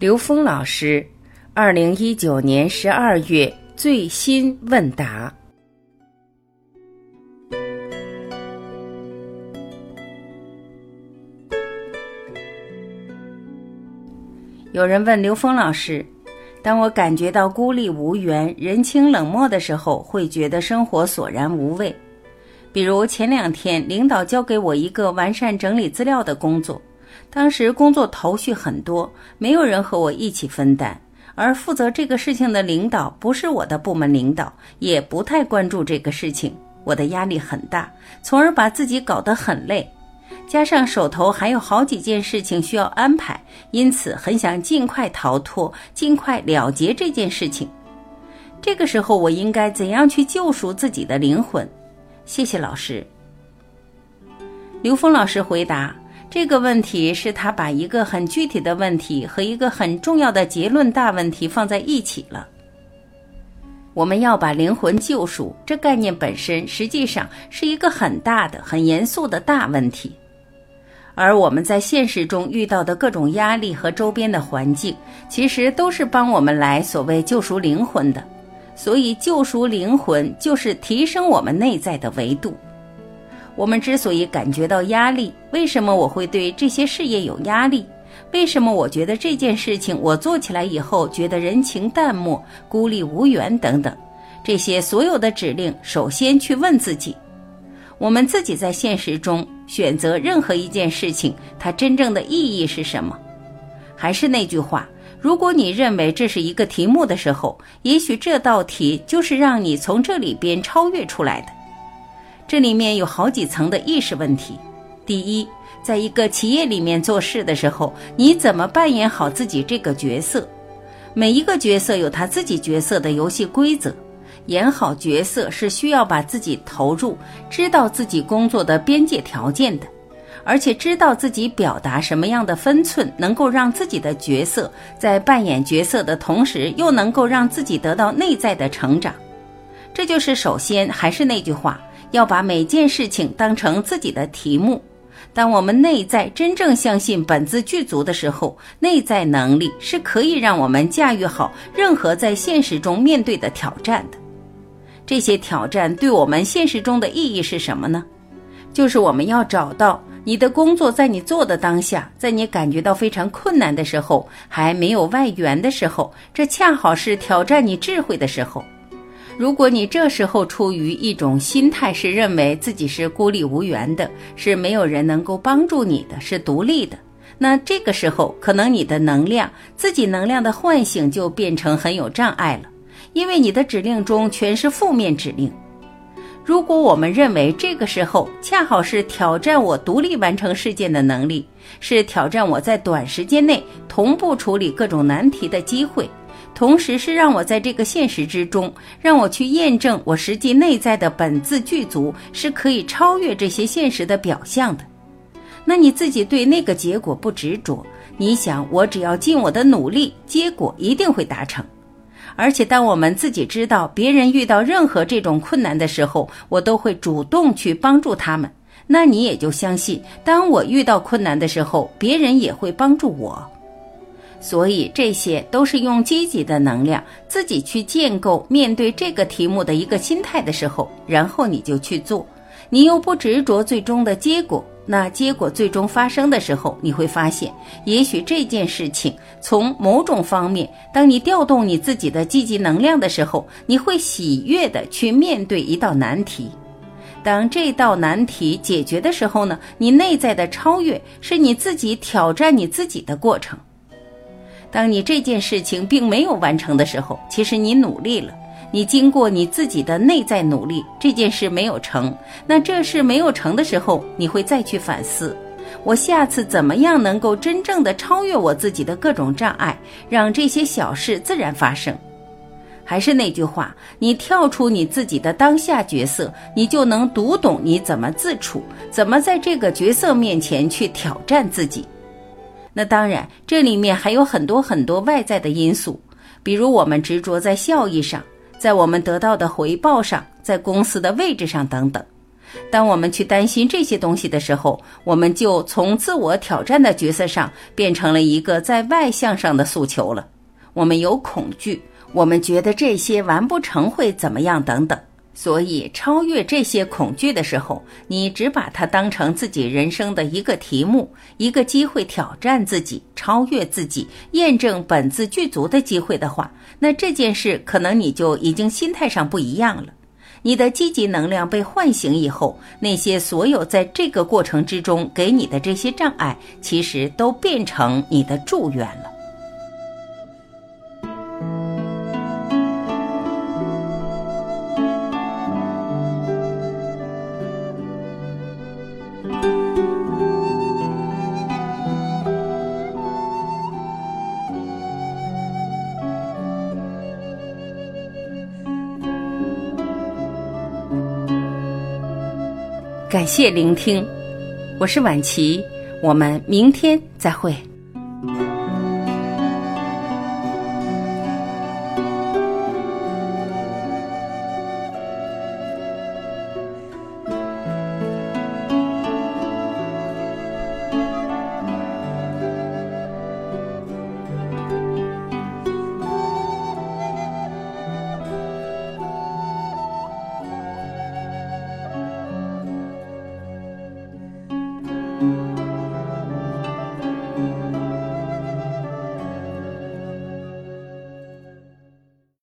刘峰老师，二零一九年十二月最新问答。有人问刘峰老师：“当我感觉到孤立无援、人情冷漠的时候，会觉得生活索然无味。比如前两天，领导交给我一个完善整理资料的工作。”当时工作头绪很多，没有人和我一起分担，而负责这个事情的领导不是我的部门领导，也不太关注这个事情，我的压力很大，从而把自己搞得很累。加上手头还有好几件事情需要安排，因此很想尽快逃脱，尽快了结这件事情。这个时候，我应该怎样去救赎自己的灵魂？谢谢老师。刘峰老师回答。这个问题是他把一个很具体的问题和一个很重要的结论大问题放在一起了。我们要把灵魂救赎，这概念本身实际上是一个很大的、很严肃的大问题。而我们在现实中遇到的各种压力和周边的环境，其实都是帮我们来所谓救赎灵魂的。所以，救赎灵魂就是提升我们内在的维度。我们之所以感觉到压力，为什么我会对这些事业有压力？为什么我觉得这件事情我做起来以后觉得人情淡漠、孤立无援等等？这些所有的指令，首先去问自己：我们自己在现实中选择任何一件事情，它真正的意义是什么？还是那句话，如果你认为这是一个题目的时候，也许这道题就是让你从这里边超越出来的。这里面有好几层的意识问题。第一，在一个企业里面做事的时候，你怎么扮演好自己这个角色？每一个角色有他自己角色的游戏规则，演好角色是需要把自己投入，知道自己工作的边界条件的，而且知道自己表达什么样的分寸，能够让自己的角色在扮演角色的同时，又能够让自己得到内在的成长。这就是首先还是那句话。要把每件事情当成自己的题目。当我们内在真正相信本自具足的时候，内在能力是可以让我们驾驭好任何在现实中面对的挑战的。这些挑战对我们现实中的意义是什么呢？就是我们要找到你的工作在你做的当下，在你感觉到非常困难的时候，还没有外援的时候，这恰好是挑战你智慧的时候。如果你这时候出于一种心态，是认为自己是孤立无援的，是没有人能够帮助你的，是独立的，那这个时候可能你的能量，自己能量的唤醒就变成很有障碍了，因为你的指令中全是负面指令。如果我们认为这个时候恰好是挑战我独立完成事件的能力，是挑战我在短时间内同步处理各种难题的机会。同时是让我在这个现实之中，让我去验证我实际内在的本自具足是可以超越这些现实的表象的。那你自己对那个结果不执着，你想我只要尽我的努力，结果一定会达成。而且当我们自己知道别人遇到任何这种困难的时候，我都会主动去帮助他们，那你也就相信，当我遇到困难的时候，别人也会帮助我。所以这些都是用积极的能量自己去建构面对这个题目的一个心态的时候，然后你就去做，你又不执着最终的结果，那结果最终发生的时候，你会发现，也许这件事情从某种方面，当你调动你自己的积极能量的时候，你会喜悦的去面对一道难题。当这道难题解决的时候呢，你内在的超越是你自己挑战你自己的过程。当你这件事情并没有完成的时候，其实你努力了，你经过你自己的内在努力，这件事没有成。那这事没有成的时候，你会再去反思，我下次怎么样能够真正的超越我自己的各种障碍，让这些小事自然发生。还是那句话，你跳出你自己的当下角色，你就能读懂你怎么自处，怎么在这个角色面前去挑战自己。那当然，这里面还有很多很多外在的因素，比如我们执着在效益上，在我们得到的回报上，在公司的位置上等等。当我们去担心这些东西的时候，我们就从自我挑战的角色上变成了一个在外向上的诉求了。我们有恐惧，我们觉得这些完不成会怎么样等等。所以，超越这些恐惧的时候，你只把它当成自己人生的一个题目，一个机会挑战自己、超越自己、验证本自具足的机会的话，那这件事可能你就已经心态上不一样了。你的积极能量被唤醒以后，那些所有在这个过程之中给你的这些障碍，其实都变成你的祝愿了。感谢聆听，我是晚琪，我们明天再会。